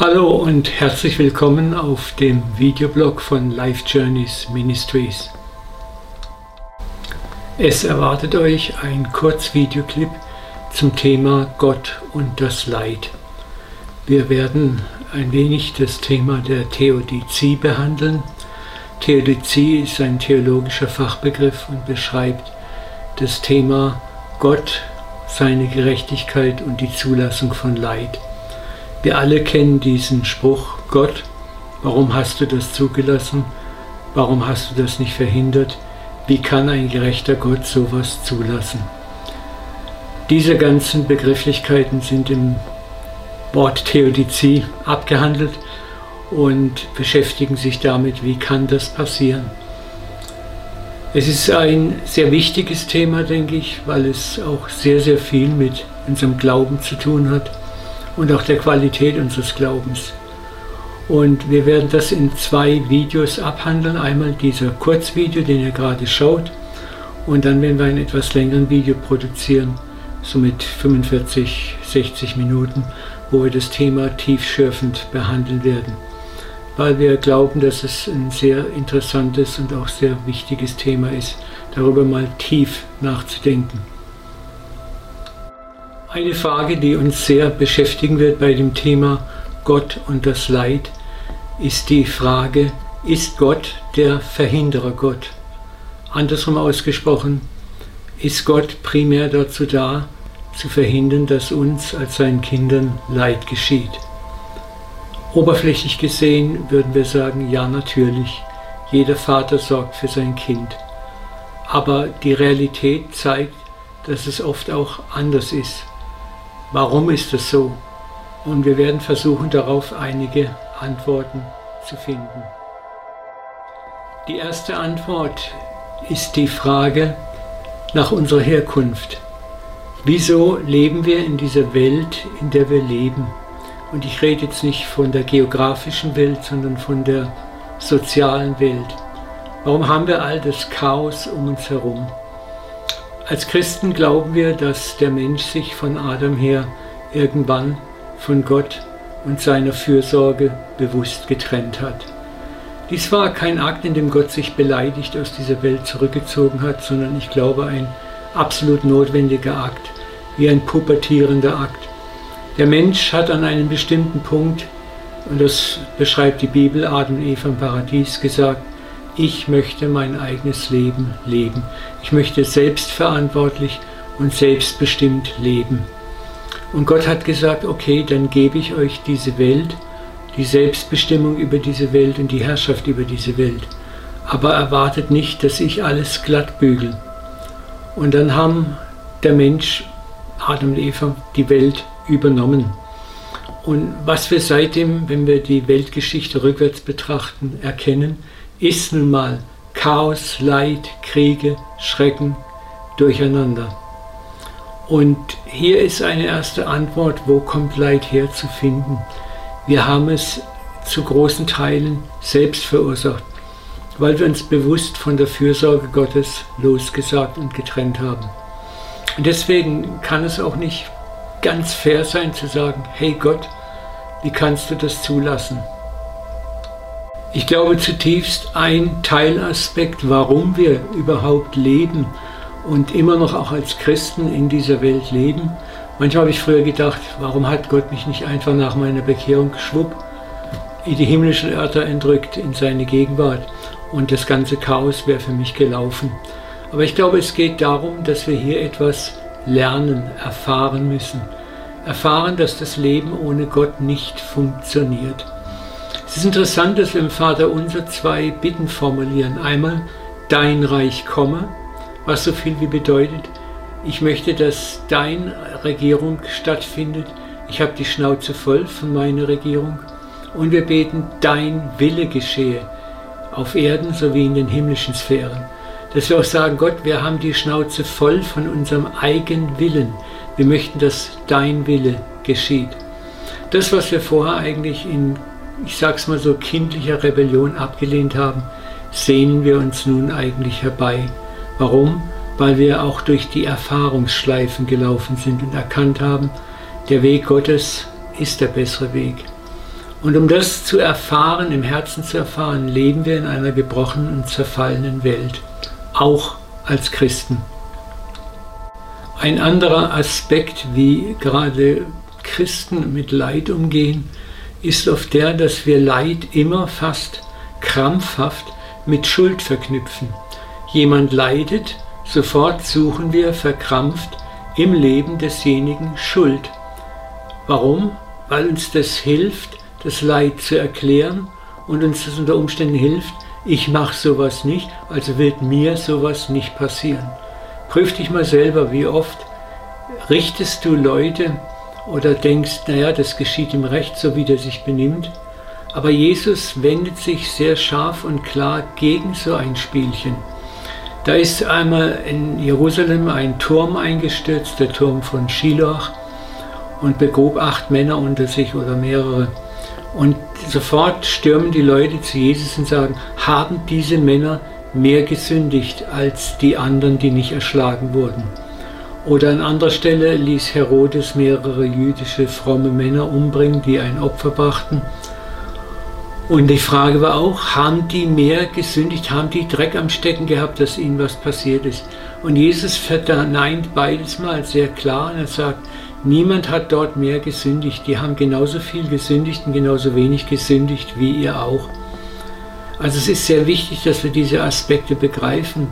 Hallo und herzlich willkommen auf dem Videoblog von Life Journeys Ministries. Es erwartet euch ein Kurzvideoclip zum Thema Gott und das Leid. Wir werden ein wenig das Thema der Theodizie behandeln. Theodizie ist ein theologischer Fachbegriff und beschreibt das Thema Gott, seine Gerechtigkeit und die Zulassung von Leid. Wir alle kennen diesen Spruch, Gott, warum hast du das zugelassen? Warum hast du das nicht verhindert? Wie kann ein gerechter Gott sowas zulassen? Diese ganzen Begrifflichkeiten sind im Wort Theodizie abgehandelt und beschäftigen sich damit, wie kann das passieren. Es ist ein sehr wichtiges Thema, denke ich, weil es auch sehr, sehr viel mit unserem Glauben zu tun hat und auch der Qualität unseres Glaubens. Und wir werden das in zwei Videos abhandeln. Einmal dieser Kurzvideo, den ihr gerade schaut, und dann werden wir ein etwas längeren Video produzieren, so mit 45, 60 Minuten, wo wir das Thema tiefschürfend behandeln werden. Weil wir glauben, dass es ein sehr interessantes und auch sehr wichtiges Thema ist, darüber mal tief nachzudenken. Eine Frage, die uns sehr beschäftigen wird bei dem Thema Gott und das Leid, ist die Frage, ist Gott der Verhinderer Gott? Andersrum ausgesprochen, ist Gott primär dazu da, zu verhindern, dass uns als seinen Kindern Leid geschieht? Oberflächlich gesehen würden wir sagen, ja natürlich, jeder Vater sorgt für sein Kind. Aber die Realität zeigt, dass es oft auch anders ist. Warum ist das so? Und wir werden versuchen, darauf einige Antworten zu finden. Die erste Antwort ist die Frage nach unserer Herkunft. Wieso leben wir in dieser Welt, in der wir leben? Und ich rede jetzt nicht von der geografischen Welt, sondern von der sozialen Welt. Warum haben wir all das Chaos um uns herum? Als Christen glauben wir, dass der Mensch sich von Adam her irgendwann von Gott und seiner Fürsorge bewusst getrennt hat. Dies war kein Akt, in dem Gott sich beleidigt aus dieser Welt zurückgezogen hat, sondern ich glaube ein absolut notwendiger Akt, wie ein pubertierender Akt. Der Mensch hat an einem bestimmten Punkt, und das beschreibt die Bibel, Adam und Eva im Paradies, gesagt, ich möchte mein eigenes Leben leben. Ich möchte selbstverantwortlich und selbstbestimmt leben. Und Gott hat gesagt, okay, dann gebe ich euch diese Welt, die Selbstbestimmung über diese Welt und die Herrschaft über diese Welt. Aber erwartet nicht, dass ich alles glatt bügel. Und dann haben der Mensch, Adam und Eva, die Welt übernommen. Und was wir seitdem, wenn wir die Weltgeschichte rückwärts betrachten, erkennen, ist nun mal Chaos, Leid, Kriege, Schrecken, Durcheinander. Und hier ist eine erste Antwort, wo kommt Leid her zu finden. Wir haben es zu großen Teilen selbst verursacht, weil wir uns bewusst von der Fürsorge Gottes losgesagt und getrennt haben. Und deswegen kann es auch nicht ganz fair sein zu sagen, hey Gott, wie kannst du das zulassen? Ich glaube zutiefst, ein Teilaspekt, warum wir überhaupt leben und immer noch auch als Christen in dieser Welt leben. Manchmal habe ich früher gedacht, warum hat Gott mich nicht einfach nach meiner Bekehrung schwupp in die himmlischen Örter entrückt, in seine Gegenwart und das ganze Chaos wäre für mich gelaufen. Aber ich glaube, es geht darum, dass wir hier etwas lernen, erfahren müssen. Erfahren, dass das Leben ohne Gott nicht funktioniert. Es ist interessant, dass wir im Vater unser zwei Bitten formulieren. Einmal, dein Reich komme, was so viel wie bedeutet, ich möchte, dass deine Regierung stattfindet. Ich habe die Schnauze voll von meiner Regierung. Und wir beten, dein Wille geschehe, auf Erden sowie in den himmlischen Sphären. Dass wir auch sagen, Gott, wir haben die Schnauze voll von unserem eigenen Willen. Wir möchten, dass dein Wille geschieht. Das, was wir vorher eigentlich in ich sag's mal so, kindlicher Rebellion abgelehnt haben, sehnen wir uns nun eigentlich herbei. Warum? Weil wir auch durch die Erfahrungsschleifen gelaufen sind und erkannt haben, der Weg Gottes ist der bessere Weg. Und um das zu erfahren, im Herzen zu erfahren, leben wir in einer gebrochenen und zerfallenen Welt, auch als Christen. Ein anderer Aspekt, wie gerade Christen mit Leid umgehen, ist oft der, dass wir Leid immer fast krampfhaft mit Schuld verknüpfen. Jemand leidet, sofort suchen wir verkrampft im Leben desjenigen Schuld. Warum? Weil uns das hilft, das Leid zu erklären und uns das unter Umständen hilft, ich mache sowas nicht, also wird mir sowas nicht passieren. Prüf dich mal selber, wie oft richtest du Leute oder denkst, naja, das geschieht ihm recht, so wie der sich benimmt. Aber Jesus wendet sich sehr scharf und klar gegen so ein Spielchen. Da ist einmal in Jerusalem ein Turm eingestürzt, der Turm von Shiloach, und begrub acht Männer unter sich oder mehrere. Und sofort stürmen die Leute zu Jesus und sagen, haben diese Männer mehr gesündigt als die anderen, die nicht erschlagen wurden? Oder an anderer Stelle ließ Herodes mehrere jüdische fromme Männer umbringen, die ein Opfer brachten. Und die Frage war auch, haben die mehr gesündigt, haben die Dreck am Stecken gehabt, dass ihnen was passiert ist? Und Jesus verneint beides mal sehr klar und er sagt, niemand hat dort mehr gesündigt. Die haben genauso viel gesündigt und genauso wenig gesündigt wie ihr auch. Also es ist sehr wichtig, dass wir diese Aspekte begreifen.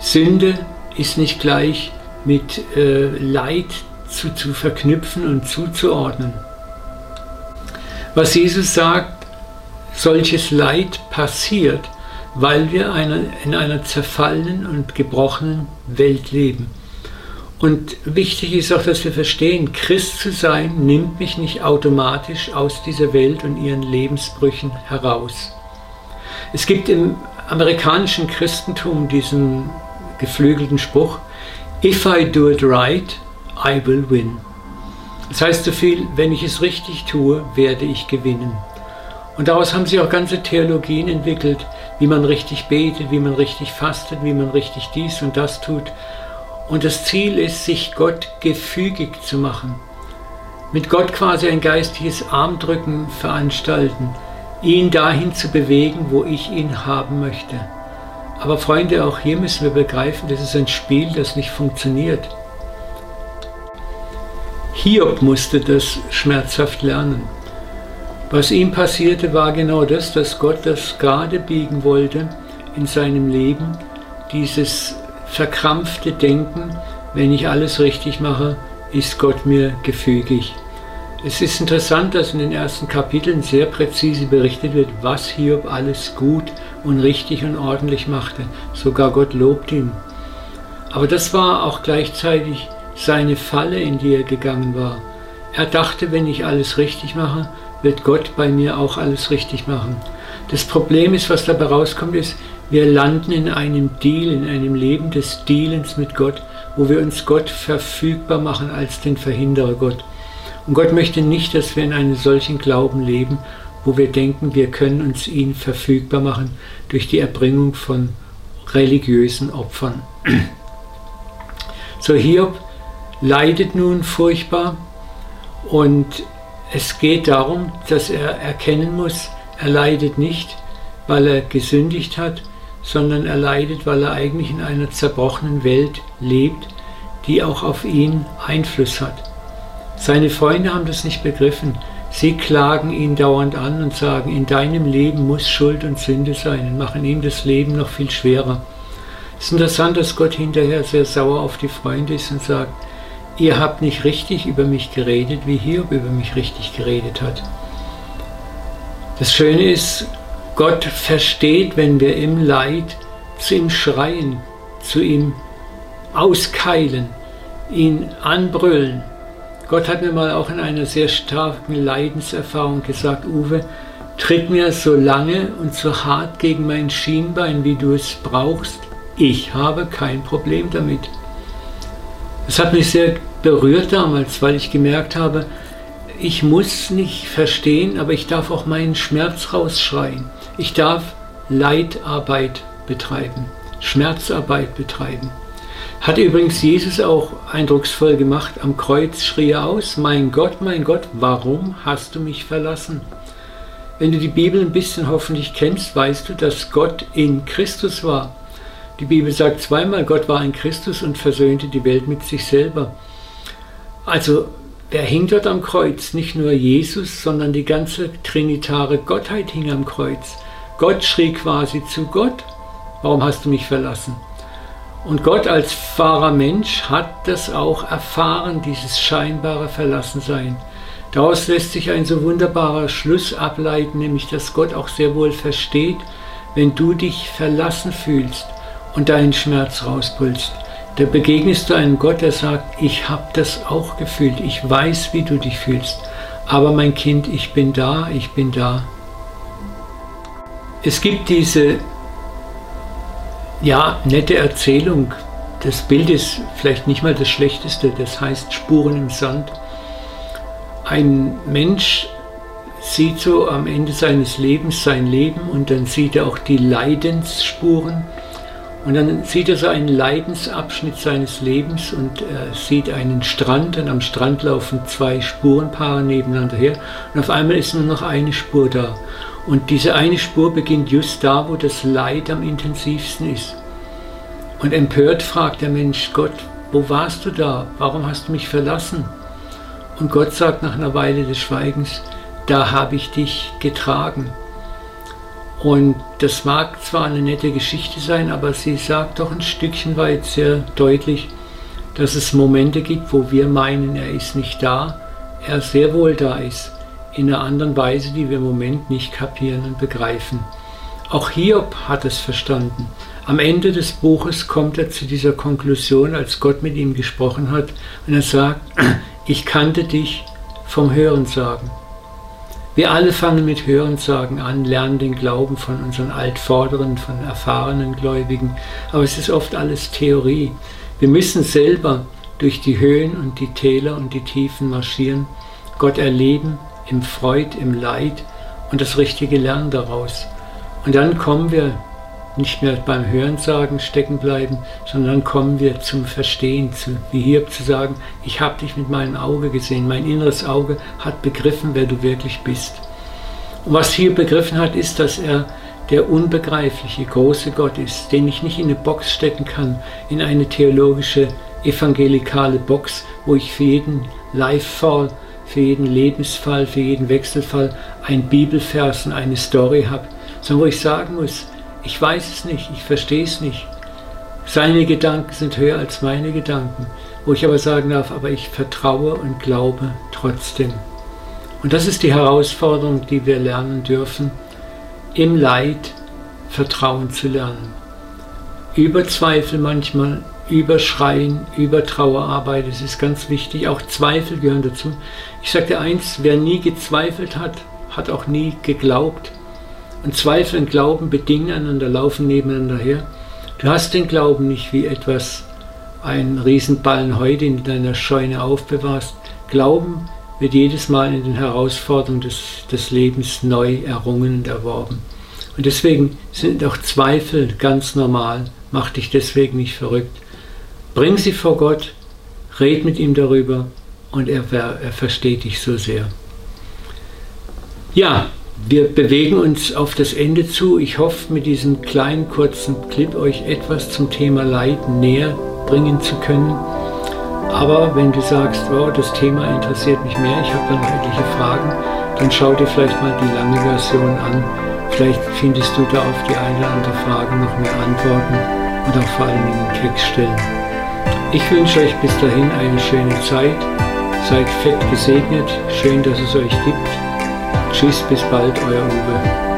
Sünde ist nicht gleich mit äh, Leid zu, zu verknüpfen und zuzuordnen. Was Jesus sagt, solches Leid passiert, weil wir eine, in einer zerfallenen und gebrochenen Welt leben. Und wichtig ist auch, dass wir verstehen, Christ zu sein nimmt mich nicht automatisch aus dieser Welt und ihren Lebensbrüchen heraus. Es gibt im amerikanischen Christentum diesen geflügelten Spruch, If I do it right, I will win. Das heißt so viel, wenn ich es richtig tue, werde ich gewinnen. Und daraus haben sich auch ganze Theologien entwickelt, wie man richtig betet, wie man richtig fastet, wie man richtig dies und das tut. Und das Ziel ist, sich Gott gefügig zu machen. Mit Gott quasi ein geistiges Armdrücken veranstalten, ihn dahin zu bewegen, wo ich ihn haben möchte. Aber Freunde, auch hier müssen wir begreifen, das ist ein Spiel, das nicht funktioniert. Hiob musste das schmerzhaft lernen. Was ihm passierte, war genau das, dass Gott das gerade biegen wollte in seinem Leben, dieses verkrampfte Denken, wenn ich alles richtig mache, ist Gott mir gefügig. Es ist interessant, dass in den ersten Kapiteln sehr präzise berichtet wird, was Hiob alles gut und richtig und ordentlich machte. Sogar Gott lobt ihn. Aber das war auch gleichzeitig seine Falle, in die er gegangen war. Er dachte, wenn ich alles richtig mache, wird Gott bei mir auch alles richtig machen. Das Problem ist, was dabei rauskommt, ist, wir landen in einem Deal, in einem Leben des Dealens mit Gott, wo wir uns Gott verfügbar machen als den Verhinderer Gott. Und Gott möchte nicht, dass wir in einem solchen Glauben leben, wo wir denken, wir können uns ihn verfügbar machen durch die Erbringung von religiösen Opfern. So Hiob leidet nun furchtbar und es geht darum, dass er erkennen muss, er leidet nicht, weil er gesündigt hat, sondern er leidet, weil er eigentlich in einer zerbrochenen Welt lebt, die auch auf ihn Einfluss hat. Seine Freunde haben das nicht begriffen. Sie klagen ihn dauernd an und sagen, in deinem Leben muss Schuld und Sünde sein und machen ihm das Leben noch viel schwerer. Es ist interessant, dass Gott hinterher sehr sauer auf die Freunde ist und sagt, ihr habt nicht richtig über mich geredet, wie Hiob über mich richtig geredet hat. Das Schöne ist, Gott versteht, wenn wir im Leid zu ihm schreien, zu ihm auskeilen, ihn anbrüllen. Gott hat mir mal auch in einer sehr starken Leidenserfahrung gesagt, Uwe, tritt mir so lange und so hart gegen mein Schienbein, wie du es brauchst. Ich habe kein Problem damit. Es hat mich sehr berührt damals, weil ich gemerkt habe, ich muss nicht verstehen, aber ich darf auch meinen Schmerz rausschreien. Ich darf Leidarbeit betreiben, Schmerzarbeit betreiben. Hat übrigens Jesus auch eindrucksvoll gemacht. Am Kreuz schrie er aus, mein Gott, mein Gott, warum hast du mich verlassen? Wenn du die Bibel ein bisschen hoffentlich kennst, weißt du, dass Gott in Christus war. Die Bibel sagt zweimal, Gott war in Christus und versöhnte die Welt mit sich selber. Also, wer hing dort am Kreuz? Nicht nur Jesus, sondern die ganze trinitare Gottheit hing am Kreuz. Gott schrie quasi zu Gott, warum hast du mich verlassen? Und Gott als wahrer Mensch hat das auch erfahren, dieses scheinbare Verlassensein. Daraus lässt sich ein so wunderbarer Schluss ableiten, nämlich dass Gott auch sehr wohl versteht, wenn du dich verlassen fühlst und deinen Schmerz rauspulst. Da begegnest du einem Gott, der sagt, ich habe das auch gefühlt, ich weiß, wie du dich fühlst, aber mein Kind, ich bin da, ich bin da. Es gibt diese ja, nette Erzählung. Das Bild ist vielleicht nicht mal das Schlechteste, das heißt Spuren im Sand. Ein Mensch sieht so am Ende seines Lebens sein Leben und dann sieht er auch die Leidensspuren und dann sieht er so einen Leidensabschnitt seines Lebens und er sieht einen Strand und am Strand laufen zwei Spurenpaare nebeneinander her und auf einmal ist nur noch eine Spur da. Und diese eine Spur beginnt just da, wo das Leid am intensivsten ist. Und empört fragt der Mensch Gott, wo warst du da? Warum hast du mich verlassen? Und Gott sagt nach einer Weile des Schweigens, da habe ich dich getragen. Und das mag zwar eine nette Geschichte sein, aber sie sagt doch ein Stückchen weit sehr deutlich, dass es Momente gibt, wo wir meinen, er ist nicht da, er sehr wohl da ist in einer anderen Weise, die wir im Moment nicht kapieren und begreifen. Auch Hiob hat es verstanden. Am Ende des Buches kommt er zu dieser Konklusion, als Gott mit ihm gesprochen hat, und er sagt, ich kannte dich vom Hörensagen. Wir alle fangen mit Hörensagen an, lernen den Glauben von unseren Altvorderen, von erfahrenen Gläubigen, aber es ist oft alles Theorie. Wir müssen selber durch die Höhen und die Täler und die Tiefen marschieren, Gott erleben, im Freud, im Leid und das richtige Lernen daraus. Und dann kommen wir nicht mehr beim Hörensagen stecken bleiben, sondern dann kommen wir zum Verstehen, zu, wie hier zu sagen, ich habe dich mit meinem Auge gesehen, mein inneres Auge hat begriffen, wer du wirklich bist. Und was hier begriffen hat, ist, dass er der unbegreifliche, große Gott ist, den ich nicht in eine Box stecken kann, in eine theologische, evangelikale Box, wo ich für jeden Live-Fall für jeden Lebensfall, für jeden Wechselfall ein Bibelvers und eine Story habe, sondern wo ich sagen muss, ich weiß es nicht, ich verstehe es nicht. Seine Gedanken sind höher als meine Gedanken, wo ich aber sagen darf, aber ich vertraue und glaube trotzdem. Und das ist die Herausforderung, die wir lernen dürfen, im Leid Vertrauen zu lernen. Über Zweifel manchmal über Schreien, über Trauerarbeit. Es ist ganz wichtig. Auch Zweifel gehören dazu. Ich dir eins, wer nie gezweifelt hat, hat auch nie geglaubt. Und Zweifel und Glauben bedingen einander, laufen nebeneinander her. Du hast den Glauben nicht wie etwas, ein Riesenballen Heu, den du in deiner Scheune aufbewahrst. Glauben wird jedes Mal in den Herausforderungen des, des Lebens neu errungen und erworben. Und deswegen sind auch Zweifel ganz normal. Mach dich deswegen nicht verrückt. Bring sie vor Gott, red mit ihm darüber und er, er versteht dich so sehr. Ja, wir bewegen uns auf das Ende zu. Ich hoffe, mit diesem kleinen kurzen Clip euch etwas zum Thema Leid näher bringen zu können. Aber wenn du sagst, wow, das Thema interessiert mich mehr, ich habe da noch etliche Fragen, dann schau dir vielleicht mal die lange Version an. Vielleicht findest du da auf die eine oder andere Frage noch mehr Antworten und auch vor allen Dingen Textstellen. Ich wünsche euch bis dahin eine schöne Zeit. Seid fett gesegnet. Schön, dass es euch gibt. Tschüss, bis bald, euer Uwe.